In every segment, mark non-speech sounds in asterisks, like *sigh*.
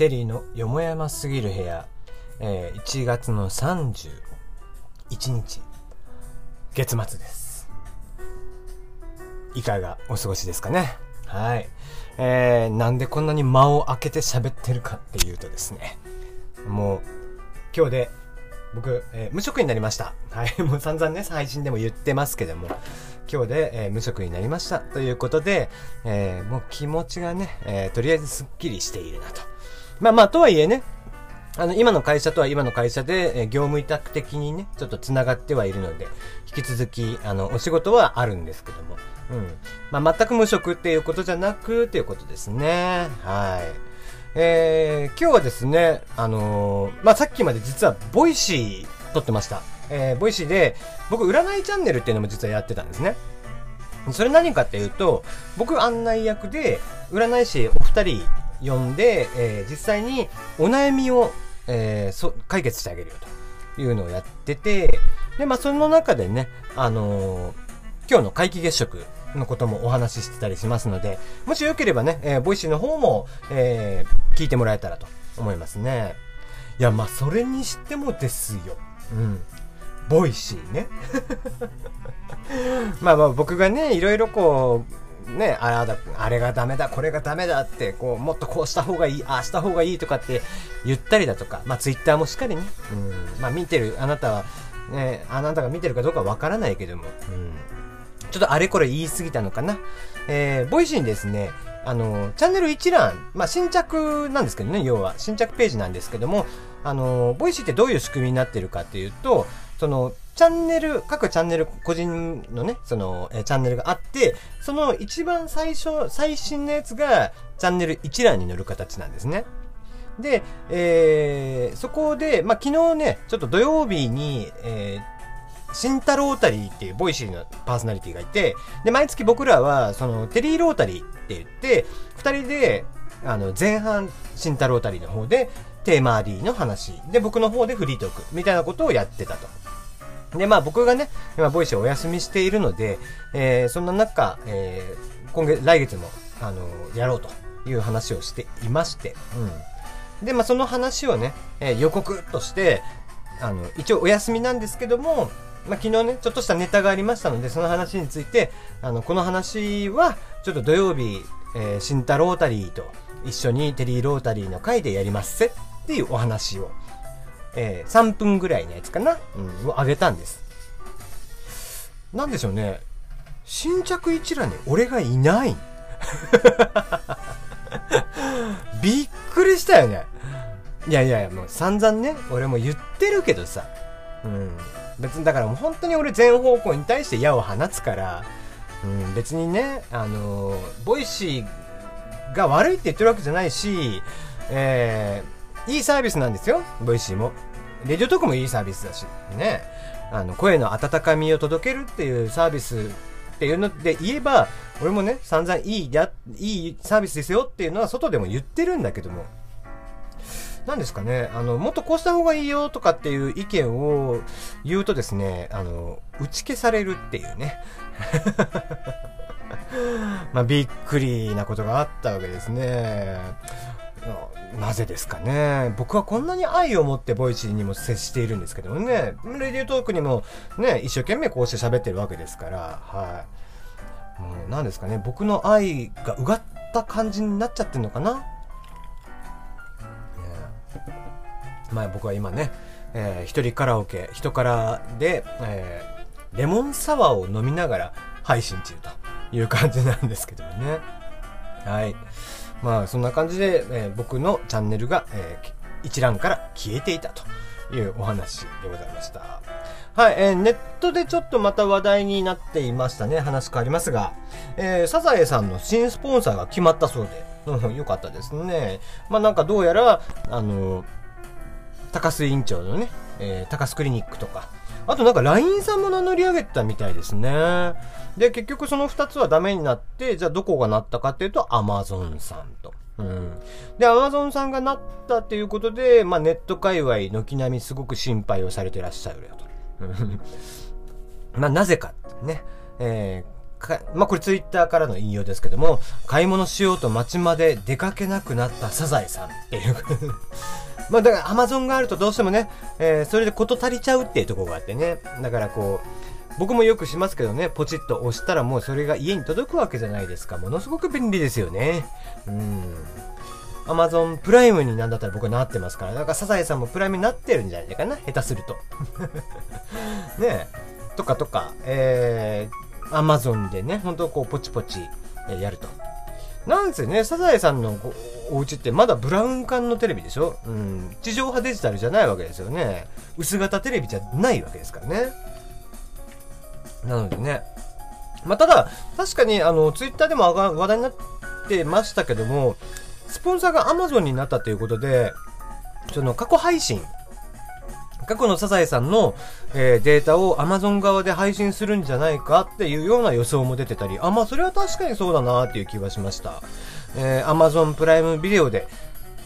テリーのよもやますぎる部屋、えー1月の31日、月末です。いかがお過ごしですかね？はい。えー、なんでこんなに間を空けて喋ってるかっていうとですね、もう、今日で、僕、えー無職になりました。はい。*laughs* もう散々ね、配信でも言ってますけども、今日で、えー無職になりました。ということで、えーもう気持ちがね、えとりあえずスッキリしているなと。まあまあ、とはいえね、あの、今の会社とは今の会社で、え業務委託的にね、ちょっと繋がってはいるので、引き続き、あの、お仕事はあるんですけども、うん。まあ、全く無職っていうことじゃなく、っていうことですね。はい。えー、今日はですね、あのーまあ、さっきまで実は、 Voicy 撮ってました。えー、 Voicy で、僕、占いチャンネルっていうのも実はやってたんですね。それ何かっていうと、僕案内役で、占い師お二人呼んで、えー実際にお悩みを、えー解決してあげるよというのをやってて、で、まあ、その中でね、あのー今日の皆既月食のこともお話ししてたりしますので、もしよければね、えーボイシーの方も、えー聞いてもらえたらと思いますね。いや、まあ、それにしてもですよ。うん。 Voicy ね。*laughs* まあまあ僕がね、いろいろこう、ね、あれだ、あれがダメだ、これがダメだって、こう、もっとこうした方がいい、ああした方がいいとかって言ったりだとか、まあツイッターもしっかりね、うん、まあ見てる、あなたは、ね、あなたが見てるかどうかわからないけども、うん、ちょっとあれこれ言い過ぎたのかな。えー、 Voicy にですね、あの、チャンネル一覧、まあ、新着なんですけどね、要は、新着ページなんですけども、あの、 Voicyってどういう仕組みになってるかっていうと、その、チャンネル、各チャンネル、個人のね、その、えチャンネルがあって、その一番最初、最新のやつが、チャンネル一覧に載る形なんですね。で、えー、そこで、まあ、昨日ね、ちょっと土曜日に、えー、新太ロータリーっていう Voicyのパーソナリティがいて、で、毎月僕らは、その、テリーロータリーって言って、二人で、あの、前半、新太ロータリーの方で、テーマーリーの話、で、僕の方でフリートーク、みたいなことをやってたと。で、まあ僕がね、今、 Voicyお休みしているので、えー、そんな中、えー、今月、来月も、あの、やろうという話をしていまして、うん。で、まあその話をね、えー予告として、あの、一応お休みなんですけども、まあ、昨日ね、ちょっとしたネタがありましたので、その話について、あの、この話は、ちょっと土曜日、えー、新太ロータリーと一緒にテリーロータリーの会でやりますせっていうお話を、えー、3分ぐらいのやつかな、うん、をあげたんです。なんでしょうね、新着一覧に俺がいない。*laughs* びっくりしたよね。いやいやいや、もう散々ね、俺も言ってるけどさ、うん。別にだからもう本当に俺全方向に対して矢を放つから、うん、別にね、あのー Voicyが悪いって言ってるわけじゃないし、えー、いいサービスなんですよ、 Voicyも。 Radiotalkもいいサービスだし、ね。あの、声の温かみを届けるっていうサービスっていうので言えば、俺もね、散々いいや、いいサービスですよっていうのは外でも言ってるんだけども、なんですかね、あの、もっとこうした方がいいよとかっていう意見を言うとですね、あの、打ち消されるっていうね。*laughs* まあ、びっくりなことがあったわけですね。なぜですかね。僕はこんなに愛を持って Voicyにも接しているんですけどね、 Radiotalkにもね、一生懸命こうして喋ってるわけですから、はい。もう何ですかね、僕の愛がうがった感じになっちゃってるのかなまあ僕は今ね、えー一人カラオケ、人からで、えーレモンサワーを飲みながら配信中という感じなんですけどもね。はい。まあそんな感じで、え僕のチャンネルが、え一覧から消えていたというお話でございました。はい、えーネットでちょっとまた話題になっていましたね。話変わりますが、えーサザエさんの新スポンサーが決まったそうで、うん、よかったですね。まあなんかどうやら、あの高須委員長のね、えー高須クリニックとか、あとなんか LINE さんも名乗り上げてたみたいですね。で、結局その2つはダメになって、じゃあどこがなったかっていうと Amazon さんと。うん。で、Amazon さんがなったっていうことで、まあネット界隈軒並みすごく心配をされてらっしゃるよと。*laughs* まあなぜかってね。えーか、まあ、これツイッターからの引用ですけども、買い物しようと街まで出かけなくなったサザエさんっていう。*laughs* まあ、だからアマゾンがあるとどうしてもね、えー、それで事足りちゃうっていうところがあってね。だからこう、僕もよくしますけどね、ポチッと押したらもうそれが家に届くわけじゃないですか。ものすごく便利ですよね。うん。アマゾンプライムになんだったら僕はなってますから、だからサザエさんもプライムになってるんじゃないかな、下手すると。*laughs* ねえ。とかとか、えー、アマゾンでね、ほんとこうポチポチやると。なんせね、サザエさんのお家ってまだブラウン管のテレビでしょ？うん。地上波デジタルじゃないわけですよね。薄型テレビじゃないわけですからね。なのでね。まあ、ただ、確かに、あの、ツイッターでも話題になってましたけども、スポンサーが Amazon になったということで、その過去配信、過去のサザエさんの、えー、データを Amazon 側で配信するんじゃないかっていうような予想も出てたり、あ、まあそれは確かにそうだなっていう気はしました。えー、Amazon プライムビデオで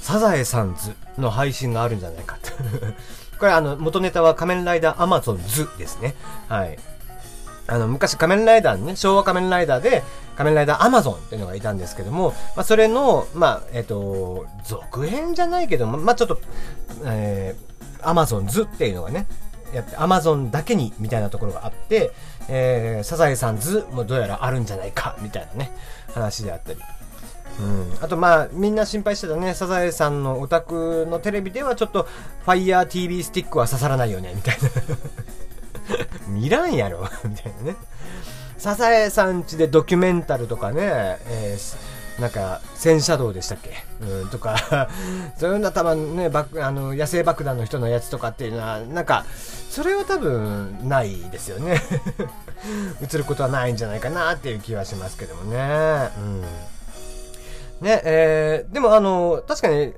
サザエさんズの配信があるんじゃないかと。*laughs* これあの、元ネタは仮面ライダー Amazon ズですね。はい。あの、昔仮面ライダーね、昭和仮面ライダーで、仮面ライダーアマゾンっていうのがいたんですけども、まあ、それの、まあ、えっ、ー、と、続編じゃないけども、まあ、ちょっと、えー、アマゾンズっていうのがね、やって、アマゾンだけにみたいなところがあって、えー、サザエさんズもどうやらあるんじゃないか、みたいなね、話であったり。うん、あとまあみんな心配してたねサザエさんのお宅のテレビではちょっと FireTV スティックは刺さらないよねみたいな *laughs* 見らんやろ *laughs* みたいなね。サザエさんちでドキュメンタルとかね、えー、なんか、戦車道でしたっけ？うん、とか、*laughs* そういうのは多分ね、あの、野生爆弾の人のやつとかっていうのは、なんか、それは多分、ないですよね。映ることはないんじゃないかなっていう気はしますけどもね。うん。ね、えー、でもあの、確かに、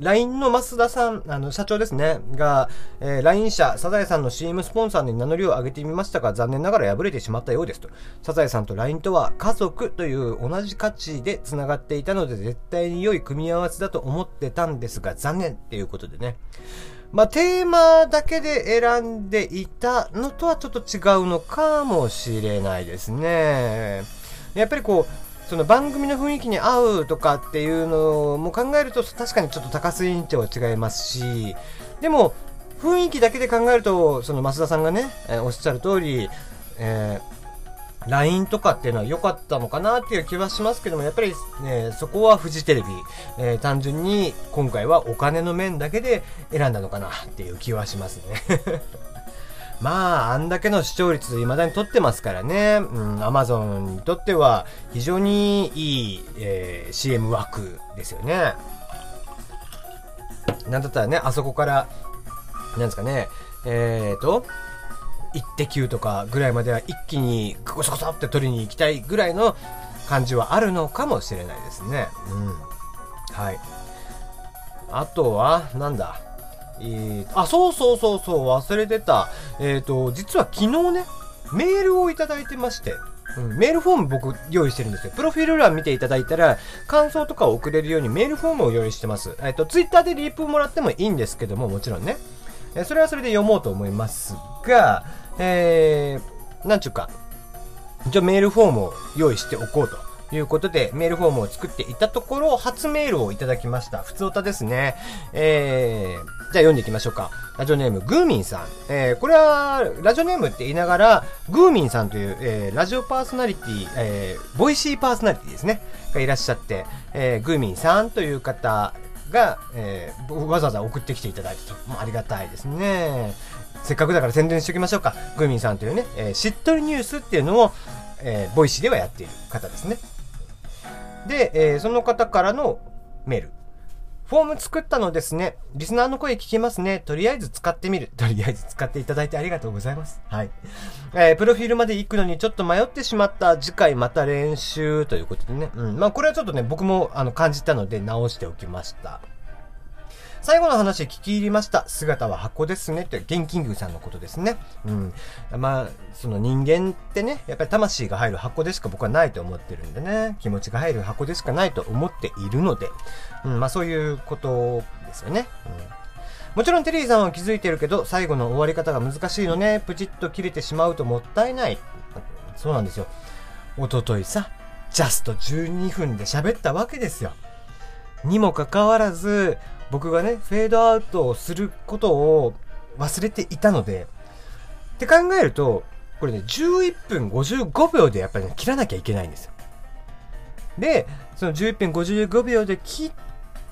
LINE の増田さん、あの、社長ですね、が、えー、LINE 社、サザエさんの CM スポンサーに名乗りを上げてみましたが、残念ながら敗れてしまったようですと。サザエさんと LINE とは家族という同じ価値で繋がっていたので、絶対に良い組み合わせだと思ってたんですが、残念っていうことでね。まあ、テーマだけで選んでいたのとはちょっと違うのかもしれないですね。やっぱりこう、その番組の雰囲気に合うとかっていうのも考えると確かにちょっと高須委員長は違いますしでも雰囲気だけで考えるとその増田さんがね、えー、おっしゃる通り、えー、LINE とかっていうのは良かったのかなっていう気はしますけども、やっぱり、ね、そこはフジテレビ、えー、単純に今回はお金の面だけで選んだのかなっていう気はしますね。まあ、あんだけの視聴率未だに取ってますからね。うん、アマゾンにとっては非常にいい、えー、CM 枠ですよね。なんだったらね、あそこから、なんですかね、えーと、イッテ Q とかぐらいまでは一気にゴソゴソって取りに行きたいぐらいの感じはあるのかもしれないですね。うん。はい。あとは、なんだ？えー、あ、そうそうそうそう、忘れてた。えっ、ー、と、実は昨日ね、メールをいただいてまして、うん、メールフォーム僕用意してるんですよ。プロフィール欄見ていただいたら、感想とかを送れるようにメールフォームを用意してます。えっ、ー、と、ツイッターでリープもらってもいいんですけども、もちろんね。えー、それはそれで読もうと思いますが、えー、なんちゅうか、じゃメールフォームを用意しておこうと。いうことで、メールフォームを作っていたところ、初メールをいただきました。普通歌ですね。えー、じゃあ読んでいきましょうか。ラジオネーム、グーミンさん。えー、これは、ラジオネームって言いながら、グーミンさんという、えー、ラジオパーソナリティ、えー、 Voicyパーソナリティですね。がいらっしゃって、えー、グーミンさんという方が、えー、わざわざ送ってきていただいたと。もうありがたいですね。せっかくだから宣伝しておきましょうか。グーミンさんというね、えー、しっとりニュースっていうのを、えー、 Voicyではやっている方ですね。で、えー、その方からのメール。フォーム作ったのですね。リスナーの声聞きますね。とりあえず使ってみる。とりあえず使っていただいてありがとうございます。はい。えー、プロフィールまで行くのにちょっと迷ってしまった。次回また練習ということでね。うん。まあこれはちょっとね、僕もあの感じたので直しておきました。最後の話聞き入りました。姿は箱ですね。って、ゲンキングさんのことですね。うん。まあ、その人間ってね、やっぱり魂が入る箱でしか僕はないと思ってるんでね。気持ちが入る箱でしかないと思っているので。うん、まあそういうことですよね。うんもちろんテリーさんは気づいてるけど、最後の終わり方が難しいのね。プチッと切れてしまうともったいない。そうなんですよ。おとといさ、ジャスト12分で喋ったわけですよ。にもかかわらず、僕がね、フェードアウトをすることを忘れていたので、って考えると、これね、11分55秒でやっぱり、ね、切らなきゃいけないんですよ。で、その11分55秒で切っ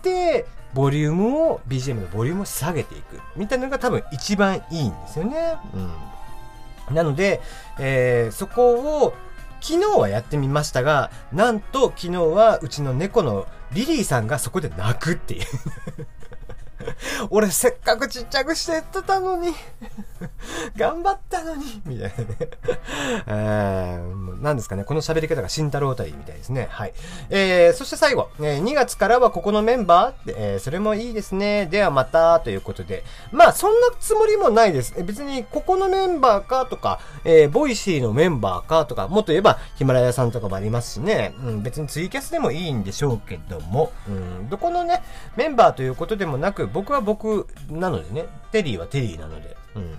て、ボリュームを、BGM のボリュームを下げていく。みたいなのが多分一番いいんですよね。うん。なので、えー、そこを、昨日はやってみましたが、なんと昨日はうちの猫のリリーさんがそこで泣くっていう。俺せっかくちっちゃくしてやってたのに。*laughs* 頑張ったのにみたいなねえー、何ですかね、この喋り方が新太ロータリーみたいですね。はい。えー、そして最後、えー、2月からはここのメンバーってえー、それもいいですね。ではまた、ということで。まあ、そんなつもりもないです。別に、ここのメンバーかとか、えー、 Voicyのメンバーかとか、もっと言えば、ヒマラヤさんとかもありますしね。うん、別にツイキャスでもいいんでしょうけども、うん、どこのね、メンバーということでもなく、僕は僕なのでね、テリーはテリーなので、うん。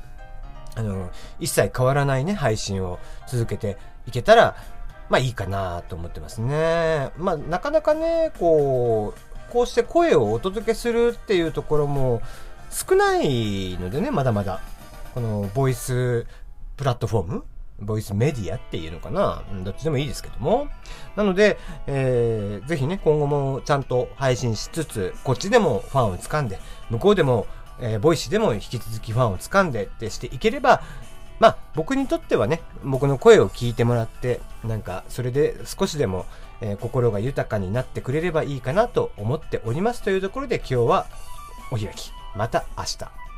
あの、一切変わらないね、配信を続けていけたら、まあいいかなと思ってますね。まあなかなかね、こう、こうして声をお届けするっていうところも少ないのでね、まだまだ。このボイスプラットフォームボイスメディアっていうのかなどっちでもいいですけども。なので、えー、ぜひね、今後もちゃんと配信しつつ、こっちでもファンを掴んで、向こうでも、えー、 Voicyでも引き続きファンを掴んでってしていければ、まあ、僕にとってはね、僕の声を聞いてもらって、なんか、それで少しでも、えー、心が豊かになってくれればいいかなと思っておりますというところで今日はお開き。また明日。